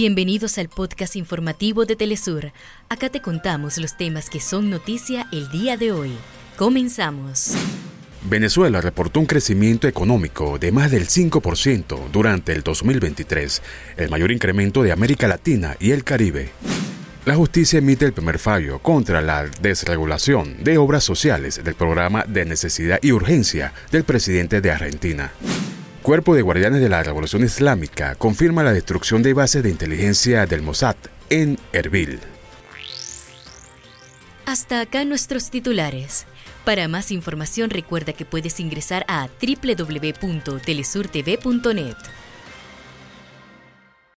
Bienvenidos al podcast informativo de Telesur. Acá te contamos los temas que son noticia el día de hoy. Comenzamos. Venezuela reportó un crecimiento económico de más del 5% durante el 2023, el mayor incremento de América Latina y el Caribe. La justicia emite el primer fallo contra la desregulación de obras sociales del programa de necesidad y urgencia del presidente de Argentina. Cuerpo de Guardianes de la Revolución Islámica confirma la destrucción de bases de inteligencia del Mossad en Erbil. Hasta acá nuestros titulares. Para más información recuerda que puedes ingresar a www.telesurtv.net.